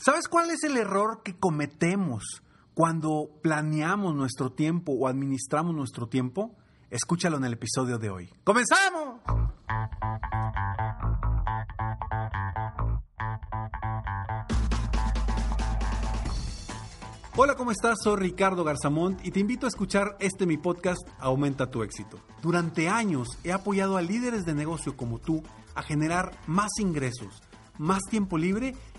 ¿Sabes cuál es el error que cometemos cuando planeamos nuestro tiempo o administramos nuestro tiempo? Escúchalo en el episodio de hoy. ¡Comenzamos! Hola, ¿cómo estás? Soy Ricardo Garzamont y te invito a escuchar este mi podcast Aumenta tu éxito. Durante años he apoyado a líderes de negocio como tú a generar más ingresos, más tiempo libre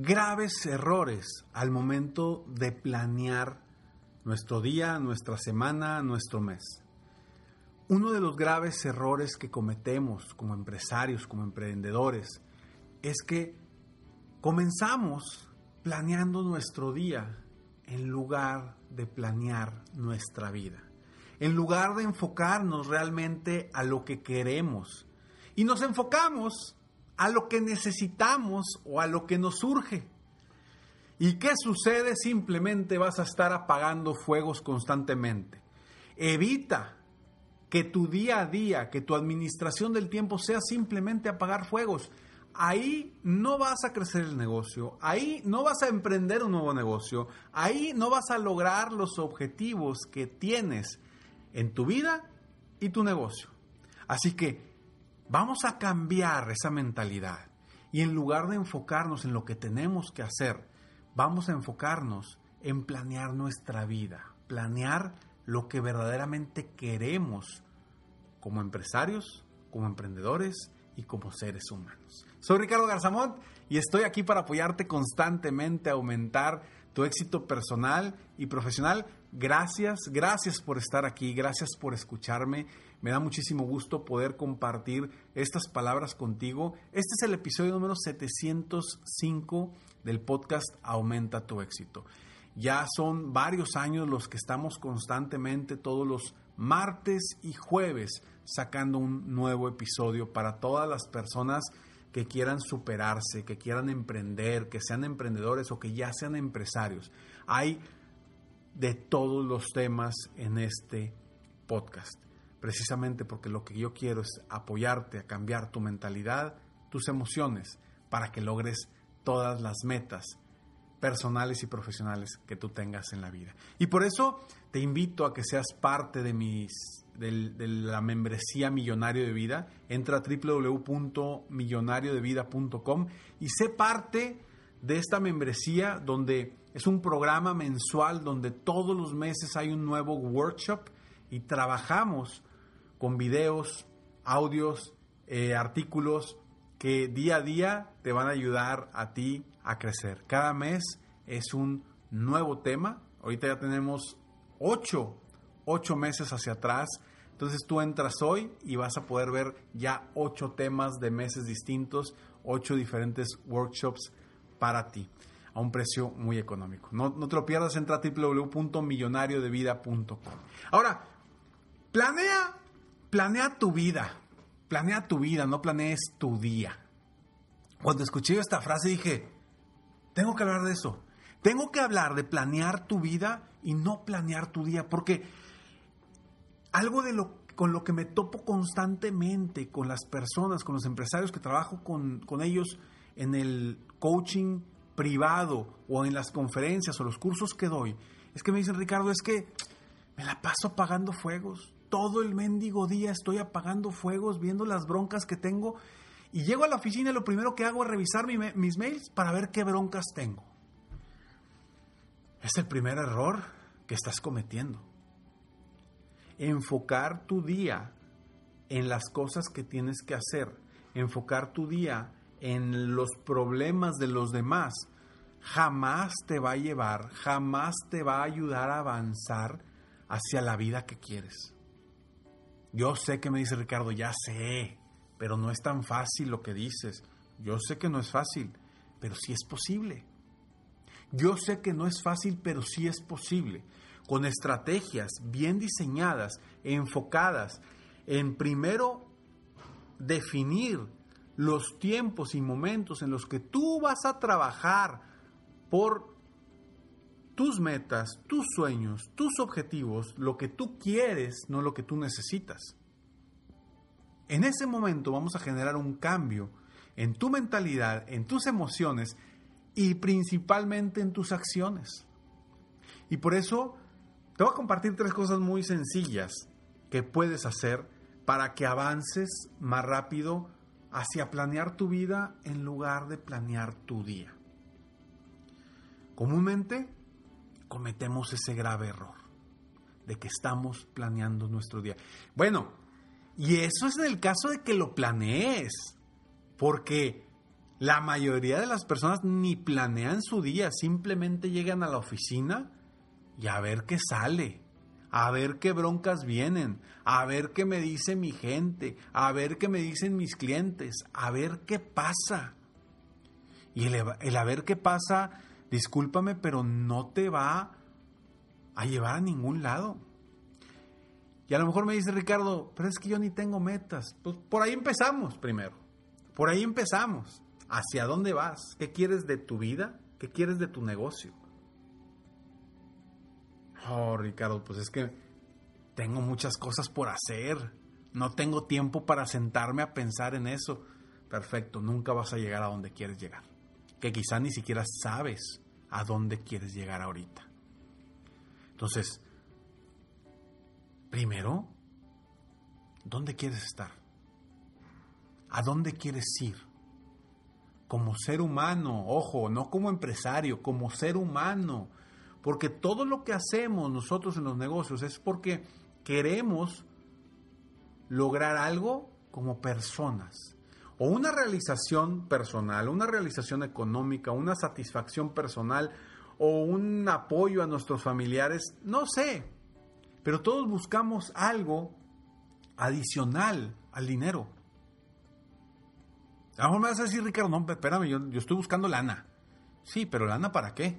graves errores al momento de planear nuestro día, nuestra semana, nuestro mes. Uno de los graves errores que cometemos como empresarios, como emprendedores, es que comenzamos planeando nuestro día en lugar de planear nuestra vida. En lugar de enfocarnos realmente a lo que queremos. Y nos enfocamos a lo que necesitamos o a lo que nos surge. ¿Y qué sucede? Simplemente vas a estar apagando fuegos constantemente. Evita que tu día a día, que tu administración del tiempo sea simplemente apagar fuegos ahí no vas a crecer el negocio, ahí no vas a emprender un nuevo negocio, ahí no vas a lograr los objetivos que tienes en tu vida y tu negocio. Así que vamos a cambiar esa mentalidad y en lugar de enfocarnos en lo que tenemos que hacer, vamos a enfocarnos en planear nuestra vida, planear lo que verdaderamente queremos como empresarios, como emprendedores y como seres humanos. Soy Ricardo Garzamont y estoy aquí para apoyarte constantemente a aumentar tu éxito personal y profesional. Gracias, gracias por estar aquí, gracias por escucharme. Me da muchísimo gusto poder compartir estas palabras contigo. Este es el episodio número 705 del podcast Aumenta tu éxito. Ya son varios años los que estamos constantemente todos los martes y jueves sacando un nuevo episodio para todas las personas que quieran superarse, que quieran emprender, que sean emprendedores o que ya sean empresarios. Hay de todos los temas en este podcast, precisamente porque lo que yo quiero es apoyarte a cambiar tu mentalidad, tus emociones, para que logres todas las metas personales y profesionales que tú tengas en la vida. Y por eso te invito a que seas parte de mis de la membresía Millonario de Vida. Entra a www.millonariodevida.com y sé parte de esta membresía donde es un programa mensual donde todos los meses hay un nuevo workshop y trabajamos con videos, audios, eh, artículos que día a día te van a ayudar a ti a crecer. Cada mes es un nuevo tema. Ahorita ya tenemos ocho, ocho meses hacia atrás entonces tú entras hoy y vas a poder ver ya ocho temas de meses distintos, ocho diferentes workshops para ti a un precio muy económico. No, te lo pierdas, entra a www.millonariodevida.com. Ahora, planea, planea tu vida, planea tu vida, no planees tu día. Cuando escuché esta frase dije, tengo que hablar de eso. Tengo que hablar de planear tu vida y no planear tu día, porque algo de lo con lo que me topo constantemente con las personas, con los empresarios que trabajo con, con ellos en el coaching privado o en las conferencias o los cursos que doy, es que me dicen, Ricardo, es que me la paso apagando fuegos. Todo el mendigo día estoy apagando fuegos, viendo las broncas que tengo. Y llego a la oficina y lo primero que hago es revisar mis mails para ver qué broncas tengo. Es el primer error que estás cometiendo. Enfocar tu día en las cosas que tienes que hacer. Enfocar tu día en los problemas de los demás. Jamás te va a llevar, jamás te va a ayudar a avanzar hacia la vida que quieres. Yo sé que me dice Ricardo, ya sé, pero no es tan fácil lo que dices. Yo sé que no es fácil, pero sí es posible. Yo sé que no es fácil, pero sí es posible. Con estrategias bien diseñadas, enfocadas en primero definir los tiempos y momentos en los que tú vas a trabajar por tus metas, tus sueños, tus objetivos, lo que tú quieres, no lo que tú necesitas. En ese momento vamos a generar un cambio en tu mentalidad, en tus emociones y principalmente en tus acciones. Y por eso te voy a compartir tres cosas muy sencillas que puedes hacer para que avances más rápido hacia planear tu vida en lugar de planear tu día. Comúnmente cometemos ese grave error de que estamos planeando nuestro día. Bueno, y eso es en el caso de que lo planees, porque la mayoría de las personas ni planean su día, simplemente llegan a la oficina y a ver qué sale, a ver qué broncas vienen, a ver qué me dice mi gente, a ver qué me dicen mis clientes, a ver qué pasa. Y el, el a ver qué pasa discúlpame, pero no te va a llevar a ningún lado. Y a lo mejor me dice Ricardo, pero es que yo ni tengo metas. Pues por ahí empezamos primero. Por ahí empezamos. ¿Hacia dónde vas? ¿Qué quieres de tu vida? ¿Qué quieres de tu negocio? Oh, Ricardo, pues es que tengo muchas cosas por hacer. No tengo tiempo para sentarme a pensar en eso. Perfecto, nunca vas a llegar a donde quieres llegar que quizá ni siquiera sabes a dónde quieres llegar ahorita. Entonces, primero, ¿dónde quieres estar? ¿A dónde quieres ir? Como ser humano, ojo, no como empresario, como ser humano. Porque todo lo que hacemos nosotros en los negocios es porque queremos lograr algo como personas o una realización personal, una realización económica, una satisfacción personal o un apoyo a nuestros familiares, no sé, pero todos buscamos algo adicional al dinero. A lo mejor me vas a decir, Ricardo, no, espérame, yo, estoy buscando lana. Sí, pero lana para qué?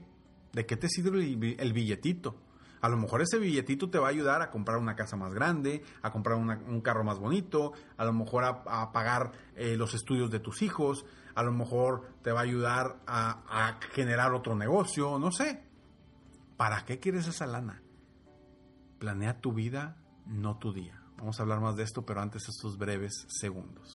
¿De qué te sirve el billetito? A lo mejor ese billetito te va a ayudar a comprar una casa más grande, a comprar un carro más bonito, a lo mejor a, pagar eh, los estudios de tus hijos, a lo mejor te va a ayudar a generar otro negocio, no sé. ¿Para qué quieres esa lana? Planea tu vida, no tu día. Vamos a hablar más de esto, pero antes estos breves segundos.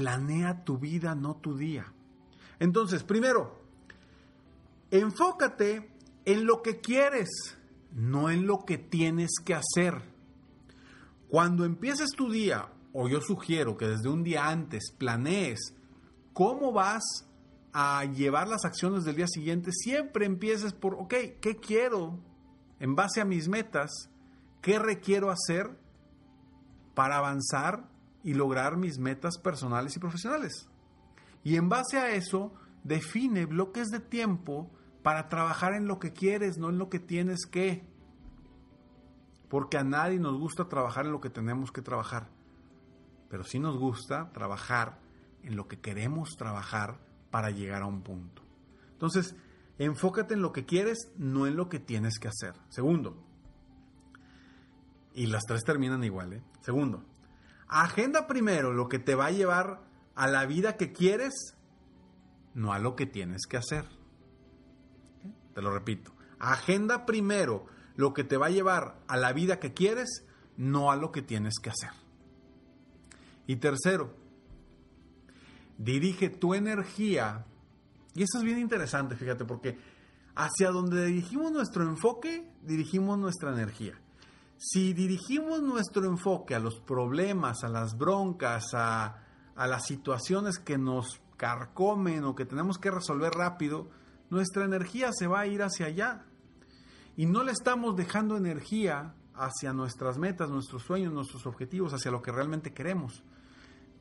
Planea tu vida, no tu día. Entonces, primero, enfócate en lo que quieres, no en lo que tienes que hacer. Cuando empieces tu día, o yo sugiero que desde un día antes planees cómo vas a llevar las acciones del día siguiente, siempre empieces por, ok, ¿qué quiero en base a mis metas? ¿Qué requiero hacer para avanzar y lograr mis metas personales y profesionales? Y en base a eso, define bloques de tiempo para trabajar en lo que quieres, no en lo que tienes que. Porque a nadie nos gusta trabajar en lo que tenemos que trabajar. Pero sí nos gusta trabajar en lo que queremos trabajar para llegar a un punto. Entonces, enfócate en lo que quieres, no en lo que tienes que hacer. Segundo, y las tres terminan igual, ¿eh? Segundo, agenda primero lo que te va a llevar a la vida que quieres, no a lo que tienes que hacer. Te lo repito, agenda primero lo que te va a llevar a la vida que quieres, no a lo que tienes que hacer. Y tercero, dirige tu energía, y eso es bien interesante, fíjate, porque hacia donde dirigimos nuestro enfoque, dirigimos nuestra energía. Si dirigimos nuestro enfoque a los problemas, a las broncas, a, las situaciones que nos carcomen o que tenemos que resolver rápido, nuestra energía se va a ir hacia allá. Y no le estamos dejando energía hacia nuestras metas, nuestros sueños, nuestros objetivos, hacia lo que realmente queremos.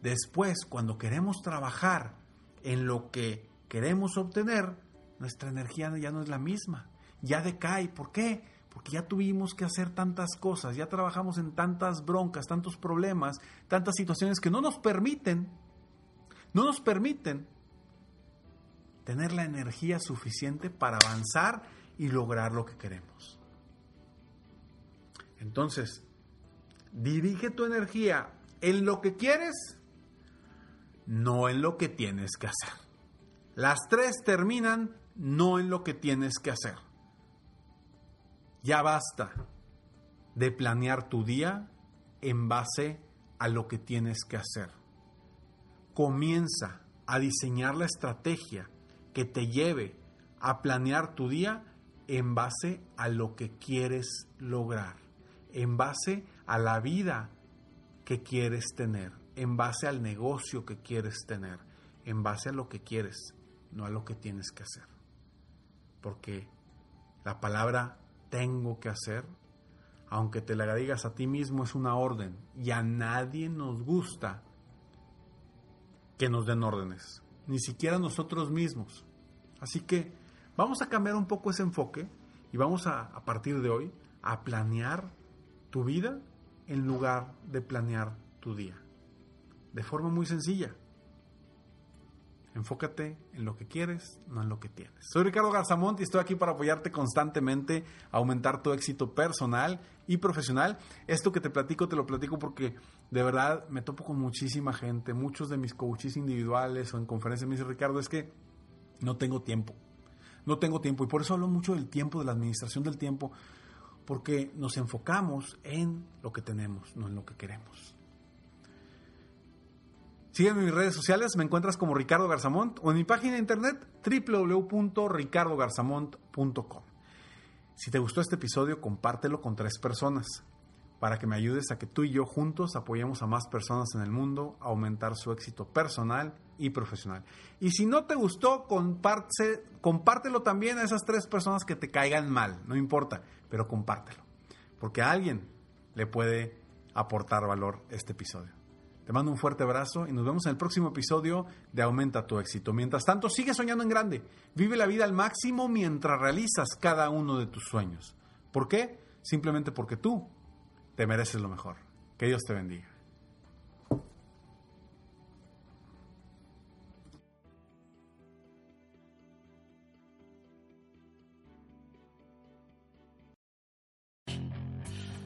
Después, cuando queremos trabajar en lo que queremos obtener, nuestra energía ya no es la misma, ya decae. ¿Por qué? Porque ya tuvimos que hacer tantas cosas, ya trabajamos en tantas broncas, tantos problemas, tantas situaciones que no nos permiten, no nos permiten tener la energía suficiente para avanzar y lograr lo que queremos. Entonces, dirige tu energía en lo que quieres no en lo que tienes que hacer. Las tres terminan no en lo que tienes que hacer. Ya basta de planear tu día en base a lo que tienes que hacer. Comienza a diseñar la estrategia que te lleve a planear tu día en base a lo que quieres lograr, en base a la vida que quieres tener en base al negocio que quieres tener, en base a lo que quieres, no a lo que tienes que hacer. Porque la palabra tengo que hacer, aunque te la digas a ti mismo, es una orden y a nadie nos gusta que nos den órdenes, ni siquiera nosotros mismos. Así que vamos a cambiar un poco ese enfoque y vamos a, a partir de hoy a planear tu vida en lugar de planear tu día de forma muy sencilla. Enfócate en lo que quieres, no en lo que tienes. Soy Ricardo Garzamont y estoy aquí para apoyarte constantemente aumentar tu éxito personal y profesional. Esto que te platico, te lo platico porque de verdad me topo con muchísima gente, muchos de mis coaches individuales o en conferencias me dicen, Ricardo, es que no tengo tiempo. No tengo tiempo y por eso hablo mucho del tiempo, de la administración del tiempo, porque nos enfocamos en lo que tenemos, no en lo que queremos. Sígueme en mis redes sociales, me encuentras como Ricardo Garzamont o en mi página de internet www.ricardogarzamont.com. Si te gustó este episodio, compártelo con tres personas. para que me ayudes a que tú y yo juntos apoyemos a más personas en el mundo a aumentar su éxito personal y profesional. Y si no te gustó, compártelo también a esas tres personas que te caigan mal, no importa, pero compártelo, porque a alguien le puede aportar valor este episodio. Te mando un fuerte abrazo y nos vemos en el próximo episodio de Aumenta tu éxito. Mientras tanto, sigue soñando en grande. Vive la vida al máximo mientras realizas cada uno de tus sueños. ¿Por qué? Simplemente porque tú te mereces lo mejor. Que Dios te bendiga.